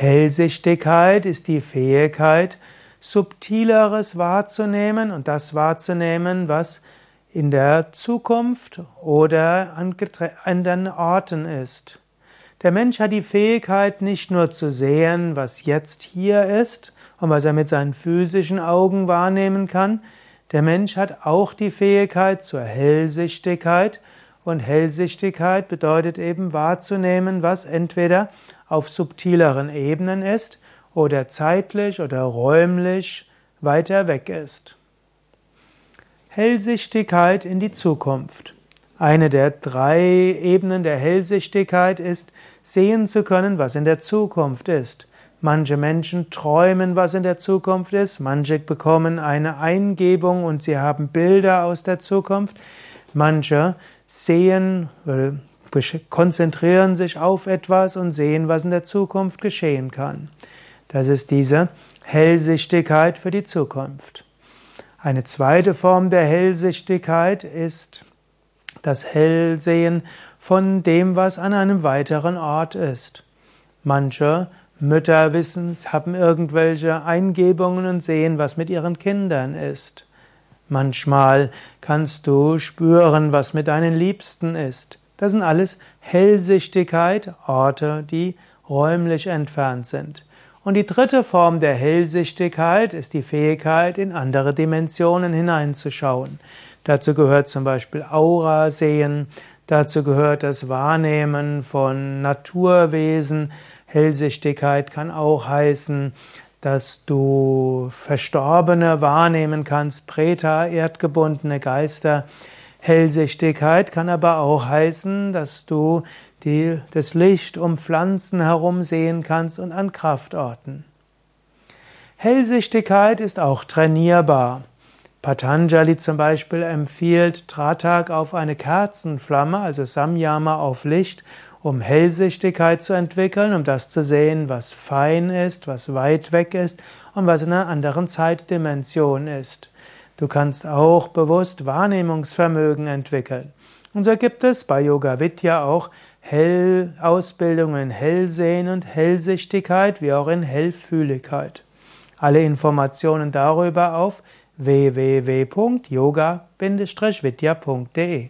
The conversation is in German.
Hellsichtigkeit ist die Fähigkeit, subtileres wahrzunehmen und das wahrzunehmen, was in der Zukunft oder an anderen Orten ist. Der Mensch hat die Fähigkeit, nicht nur zu sehen, was jetzt hier ist und was er mit seinen physischen Augen wahrnehmen kann, der Mensch hat auch die Fähigkeit zur Hellsichtigkeit und Hellsichtigkeit bedeutet eben wahrzunehmen, was entweder auf subtileren Ebenen ist oder zeitlich oder räumlich weiter weg ist. Hellsichtigkeit in die Zukunft. Eine der drei Ebenen der Hellsichtigkeit ist, sehen zu können, was in der Zukunft ist. Manche Menschen träumen, was in der Zukunft ist, manche bekommen eine Eingebung und sie haben Bilder aus der Zukunft, manche sehen, konzentrieren sich auf etwas und sehen, was in der Zukunft geschehen kann. Das ist diese Hellsichtigkeit für die Zukunft. Eine zweite Form der Hellsichtigkeit ist das Hellsehen von dem, was an einem weiteren Ort ist. Manche Mütter wissen, haben irgendwelche Eingebungen und sehen, was mit ihren Kindern ist. Manchmal kannst du spüren, was mit deinen Liebsten ist. Das sind alles Hellsichtigkeit, Orte, die räumlich entfernt sind. Und die dritte Form der Hellsichtigkeit ist die Fähigkeit, in andere Dimensionen hineinzuschauen. Dazu gehört zum Beispiel Aura sehen, dazu gehört das Wahrnehmen von Naturwesen. Hellsichtigkeit kann auch heißen, dass du Verstorbene wahrnehmen kannst, Preta, erdgebundene Geister. Hellsichtigkeit kann aber auch heißen, dass du die, das Licht um Pflanzen herum sehen kannst und an Kraftorten. Hellsichtigkeit ist auch trainierbar. Patanjali zum Beispiel empfiehlt Tratak auf eine Kerzenflamme, also Samyama auf Licht, um Hellsichtigkeit zu entwickeln, um das zu sehen, was fein ist, was weit weg ist und was in einer anderen Zeitdimension ist. Du kannst auch bewusst Wahrnehmungsvermögen entwickeln. Und so gibt es bei Yoga Vidya auch Hell Ausbildungen in Hellsehen und Hellsichtigkeit wie auch in Hellfühligkeit. Alle Informationen darüber auf www.yoga-vidya.de